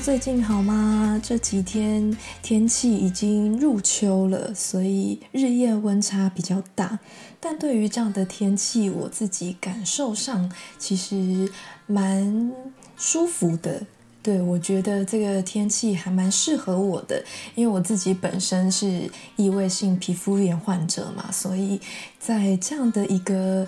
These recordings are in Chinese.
最近好吗？这几天天气已经入秋了，所以日夜温差比较大。但对于这样的天气，我自己感受上其实蛮舒服的。对我觉得这个天气还蛮适合我的，因为我自己本身是异位性皮肤炎患者嘛，所以在这样的一个。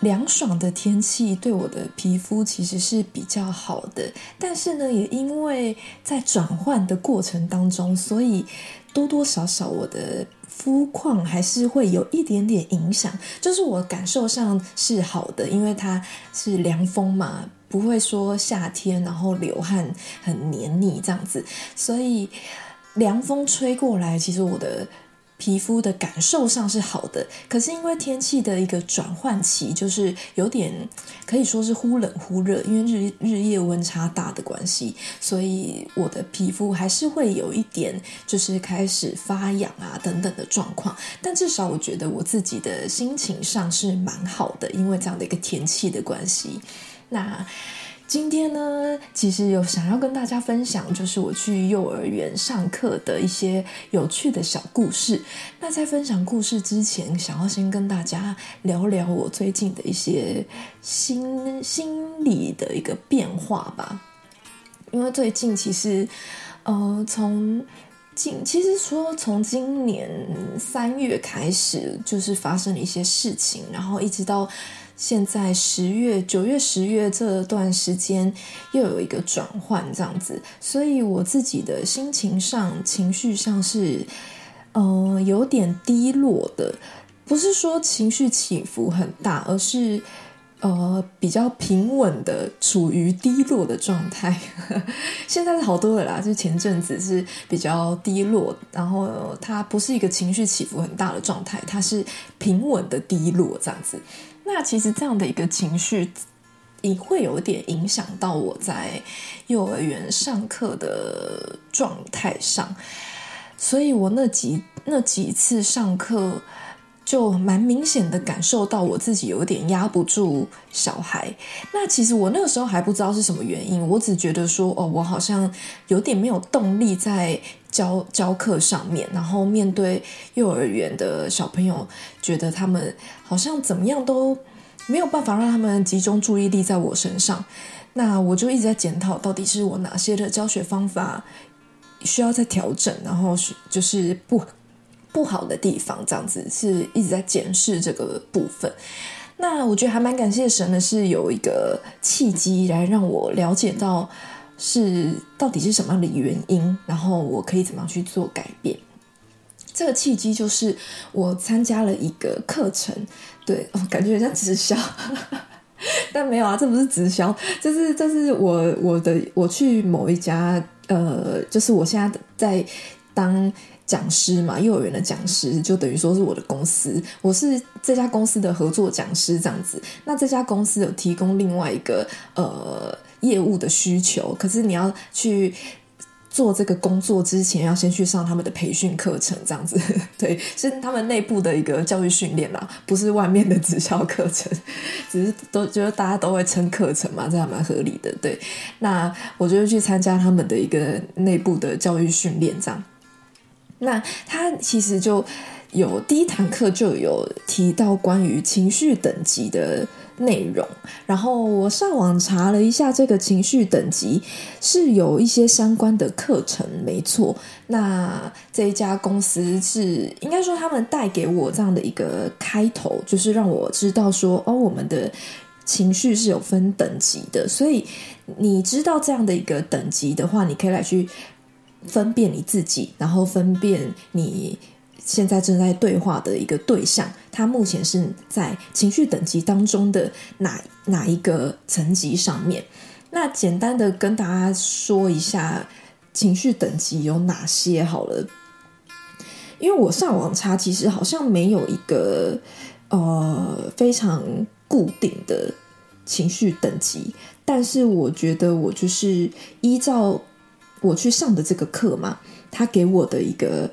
凉爽的天气对我的皮肤其实是比较好的，但是呢，也因为在转换的过程当中，所以多多少少我的肤况还是会有一点点影响。就是我感受上是好的，因为它是凉风嘛，不会说夏天然后流汗很黏腻这样子，所以凉风吹过来，其实我的。皮肤的感受上是好的，可是因为天气的一个转换期，就是有点可以说是忽冷忽热，因为日日夜温差大的关系，所以我的皮肤还是会有一点就是开始发痒啊等等的状况。但至少我觉得我自己的心情上是蛮好的，因为这样的一个天气的关系。那。今天呢，其实有想要跟大家分享，就是我去幼儿园上课的一些有趣的小故事。那在分享故事之前，想要先跟大家聊聊我最近的一些心心理的一个变化吧。因为最近其实，呃，从今其实说从今年三月开始，就是发生了一些事情，然后一直到。现在十月、九月、十月这段时间又有一个转换，这样子，所以我自己的心情上、情绪上是，呃，有点低落的。不是说情绪起伏很大，而是呃比较平稳的处于低落的状态。现在是好多了啦，就前阵子是比较低落，然后它不是一个情绪起伏很大的状态，它是平稳的低落这样子。那其实这样的一个情绪，也会有点影响到我在幼儿园上课的状态上，所以我那几那几次上课，就蛮明显的感受到我自己有点压不住小孩。那其实我那个时候还不知道是什么原因，我只觉得说，哦，我好像有点没有动力在。教教课上面，然后面对幼儿园的小朋友，觉得他们好像怎么样都没有办法让他们集中注意力在我身上。那我就一直在检讨，到底是我哪些的教学方法需要再调整，然后就是不不好的地方，这样子是一直在检视这个部分。那我觉得还蛮感谢神的，是有一个契机来让我了解到。是到底是什么样的原因？然后我可以怎么样去做改变？这个契机就是我参加了一个课程，对，感觉像直销，但没有啊，这不是直销，这是这是我我的我去某一家呃，就是我现在在当讲师嘛，幼儿园的讲师，就等于说是我的公司，我是这家公司的合作讲师这样子。那这家公司有提供另外一个呃。业务的需求，可是你要去做这个工作之前，要先去上他们的培训课程，这样子，对，是他们内部的一个教育训练啦，不是外面的直销课程，只是都觉得大家都会称课程嘛，这还蛮合理的，对。那我就去参加他们的一个内部的教育训练，这样。那他其实就有第一堂课就有提到关于情绪等级的。内容，然后我上网查了一下，这个情绪等级是有一些相关的课程，没错。那这一家公司是应该说他们带给我这样的一个开头，就是让我知道说，哦，我们的情绪是有分等级的，所以你知道这样的一个等级的话，你可以来去分辨你自己，然后分辨你。现在正在对话的一个对象，他目前是在情绪等级当中的哪哪一个层级上面？那简单的跟大家说一下情绪等级有哪些好了。因为我上网查，其实好像没有一个呃非常固定的情绪等级，但是我觉得我就是依照我去上的这个课嘛，他给我的一个。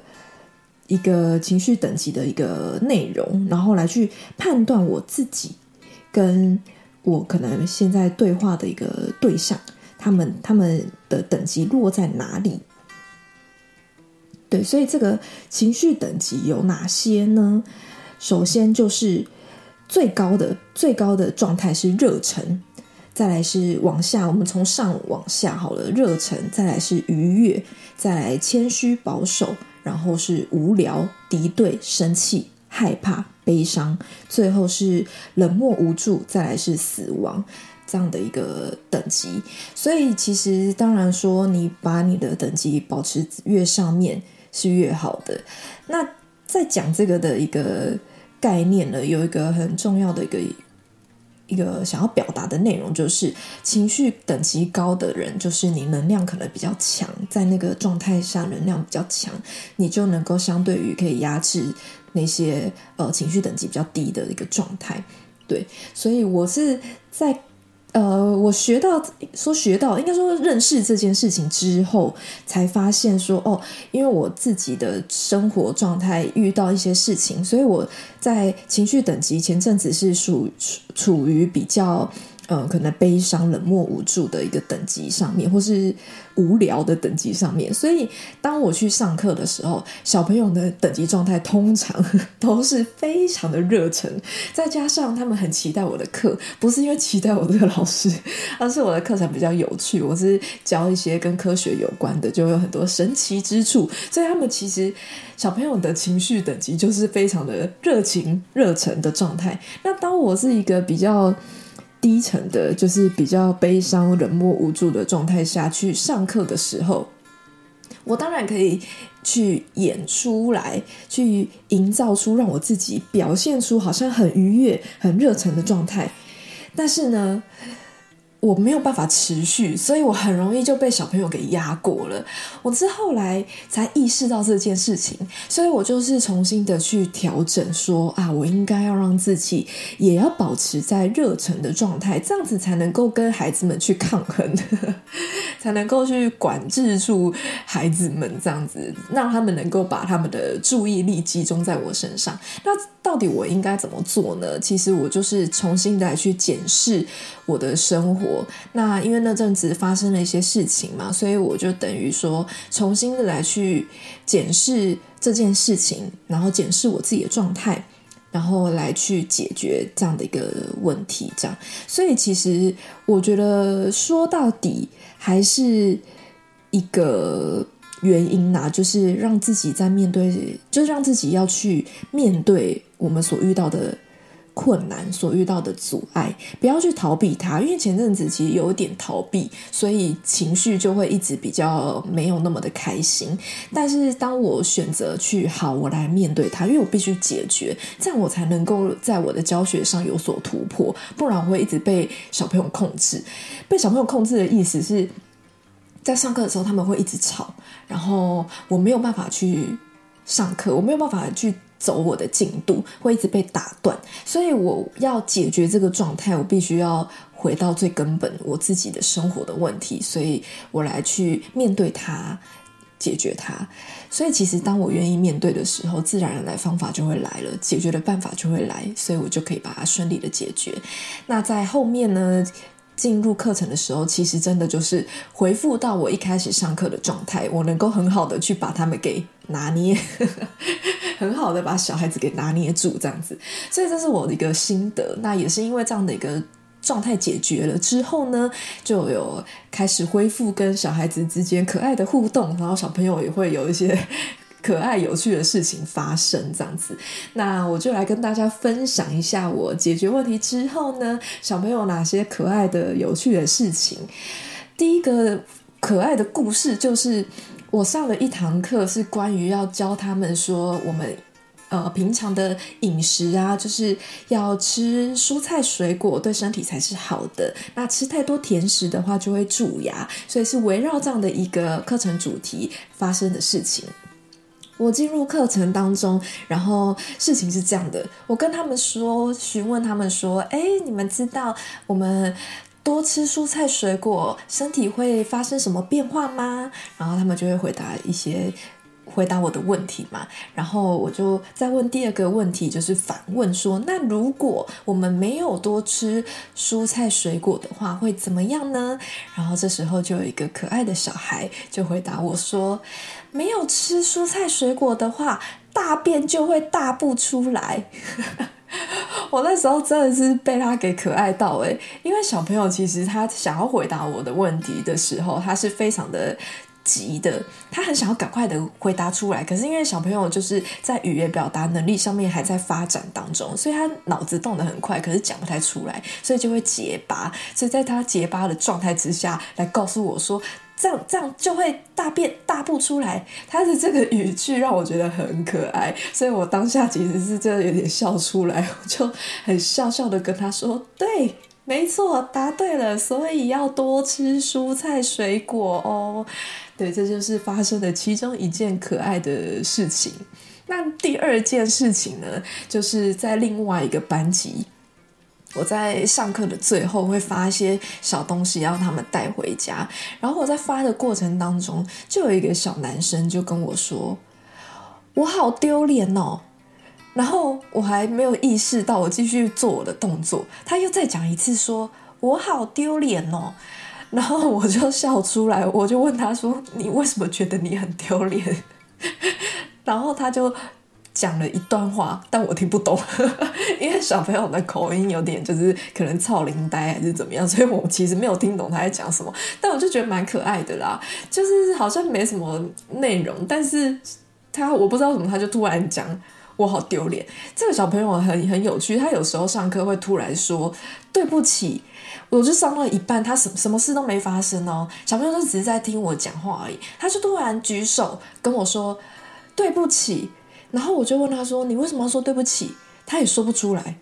一个情绪等级的一个内容，然后来去判断我自己跟我可能现在对话的一个对象，他们他们的等级落在哪里。对，所以这个情绪等级有哪些呢？首先就是最高的最高的状态是热忱，再来是往下，我们从上往下好了，热忱，再来是愉悦，再来谦虚保守，然后是无聊、敌对、生气、害怕、悲伤，最后是冷漠无助，再来是死亡。这样的一个等级，所以其实当然说，你把你的等级保持越上面是越好的。那在讲这个的一个概念呢，有一个很重要的一个一个想要表达的内容，就是情绪等级高的人，就是你能量可能比较强，在那个状态下能量比较强，你就能够相对于可以压制那些呃情绪等级比较低的一个状态。对，所以我是在。呃，我学到说学到，应该说认识这件事情之后，才发现说哦，因为我自己的生活状态遇到一些事情，所以我在情绪等级前阵子是属处于比较。嗯，可能悲伤、冷漠、无助的一个等级上面，或是无聊的等级上面。所以，当我去上课的时候，小朋友的等级状态通常 都是非常的热忱，再加上他们很期待我的课，不是因为期待我这个老师，而是我的课程比较有趣。我是教一些跟科学有关的，就有很多神奇之处。所以，他们其实小朋友的情绪等级就是非常的热情、热忱的状态。那当我是一个比较。低沉的，就是比较悲伤、冷漠、无助的状态下去上课的时候，我当然可以去演出来，去营造出让我自己表现出好像很愉悦、很热忱的状态。但是呢？我没有办法持续，所以我很容易就被小朋友给压过了。我之后来才意识到这件事情，所以我就是重新的去调整，说啊，我应该要让自己也要保持在热忱的状态，这样子才能够跟孩子们去抗衡，才能够去管制住孩子们，这样子让他们能够把他们的注意力集中在我身上。那到底我应该怎么做呢？其实我就是重新来去检视我的生活。那因为那阵子发生了一些事情嘛，所以我就等于说重新的来去检视这件事情，然后检视我自己的状态，然后来去解决这样的一个问题。这样，所以其实我觉得说到底还是一个原因呐，就是让自己在面对，就是让自己要去面对我们所遇到的。困难所遇到的阻碍，不要去逃避它，因为前阵子其实有点逃避，所以情绪就会一直比较没有那么的开心。但是当我选择去好，我来面对它，因为我必须解决，这样我才能够在我的教学上有所突破，不然我会一直被小朋友控制。被小朋友控制的意思是在上课的时候他们会一直吵，然后我没有办法去上课，我没有办法去。走我的进度会一直被打断，所以我要解决这个状态，我必须要回到最根本我自己的生活的问题，所以我来去面对它，解决它。所以其实当我愿意面对的时候，自然而然方法就会来了，解决的办法就会来，所以我就可以把它顺利的解决。那在后面呢？进入课程的时候，其实真的就是回复到我一开始上课的状态，我能够很好的去把他们给拿捏，很好的把小孩子给拿捏住，这样子。所以这是我的一个心得。那也是因为这样的一个状态解决了之后呢，就有开始恢复跟小孩子之间可爱的互动，然后小朋友也会有一些。可爱有趣的事情发生，这样子，那我就来跟大家分享一下我解决问题之后呢，小朋友哪些可爱的有趣的事情。第一个可爱的故事就是我上了一堂课，是关于要教他们说我们呃平常的饮食啊，就是要吃蔬菜水果对身体才是好的。那吃太多甜食的话就会蛀牙，所以是围绕这样的一个课程主题发生的事情。我进入课程当中，然后事情是这样的，我跟他们说，询问他们说，哎，你们知道我们多吃蔬菜水果，身体会发生什么变化吗？然后他们就会回答一些回答我的问题嘛，然后我就再问第二个问题，就是反问说：那如果我们没有多吃蔬菜水果的话，会怎么样呢？然后这时候就有一个可爱的小孩就回答我说：没有吃蔬菜水果的话，大便就会大不出来。我那时候真的是被他给可爱到诶，因为小朋友其实他想要回答我的问题的时候，他是非常的。急的，他很想要赶快的回答出来，可是因为小朋友就是在语言表达能力上面还在发展当中，所以他脑子动得很快，可是讲不太出来，所以就会结巴。所以在他结巴的状态之下来告诉我说，这样这样就会大便大不出来。他的这个语句让我觉得很可爱，所以我当下其实是真的有点笑出来，我就很笑笑的跟他说，对。没错，答对了，所以要多吃蔬菜水果哦。对，这就是发生的其中一件可爱的事情。那第二件事情呢，就是在另外一个班级，我在上课的最后会发一些小东西让他们带回家。然后我在发的过程当中，就有一个小男生就跟我说：“我好丢脸哦。”然后我还没有意识到，我继续做我的动作。他又再讲一次，说我好丢脸哦。然后我就笑出来，我就问他说：“你为什么觉得你很丢脸？”然后他就讲了一段话，但我听不懂，因为小朋友的口音有点就是可能操灵呆还是怎么样，所以我其实没有听懂他在讲什么。但我就觉得蛮可爱的啦，就是好像没什么内容，但是他我不知道怎么，他就突然讲。我好丢脸！这个小朋友很很有趣，他有时候上课会突然说对不起，我就上到一半，他什什么事都没发生哦，小朋友就只是在听我讲话而已，他就突然举手跟我说对不起，然后我就问他说你为什么要说对不起？他也说不出来。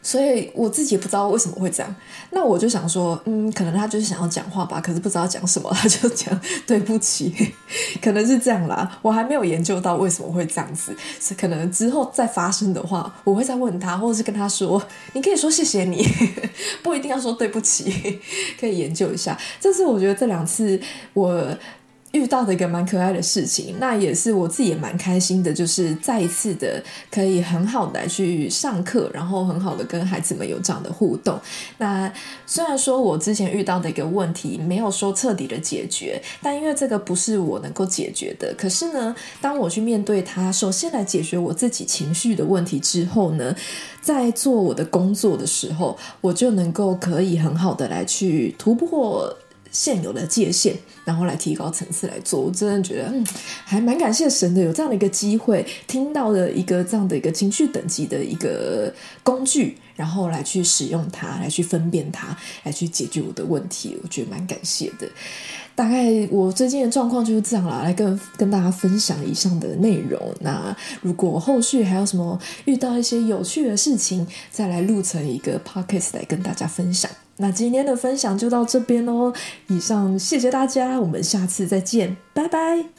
所以我自己也不知道为什么会这样，那我就想说，嗯，可能他就是想要讲话吧，可是不知道讲什么，他就讲对不起，可能是这样啦。我还没有研究到为什么会这样子，是可能之后再发生的话，我会再问他，或者是跟他说，你可以说谢谢你，不一定要说对不起，可以研究一下。这是我觉得这两次我。遇到的一个蛮可爱的事情，那也是我自己也蛮开心的，就是再一次的可以很好的来去上课，然后很好的跟孩子们有这样的互动。那虽然说我之前遇到的一个问题没有说彻底的解决，但因为这个不是我能够解决的，可是呢，当我去面对它，首先来解决我自己情绪的问题之后呢，在做我的工作的时候，我就能够可以很好的来去突破。现有的界限，然后来提高层次来做，我真的觉得，嗯，还蛮感谢神的，有这样的一个机会，听到的一个这样的一个情绪等级的一个工具，然后来去使用它，来去分辨它，来去解决我的问题，我觉得蛮感谢的。大概我最近的状况就是这样啦，来跟跟大家分享以上的内容。那如果后续还有什么遇到一些有趣的事情，再来录成一个 podcast 来跟大家分享。那今天的分享就到这边喽，以上谢谢大家，我们下次再见，拜拜。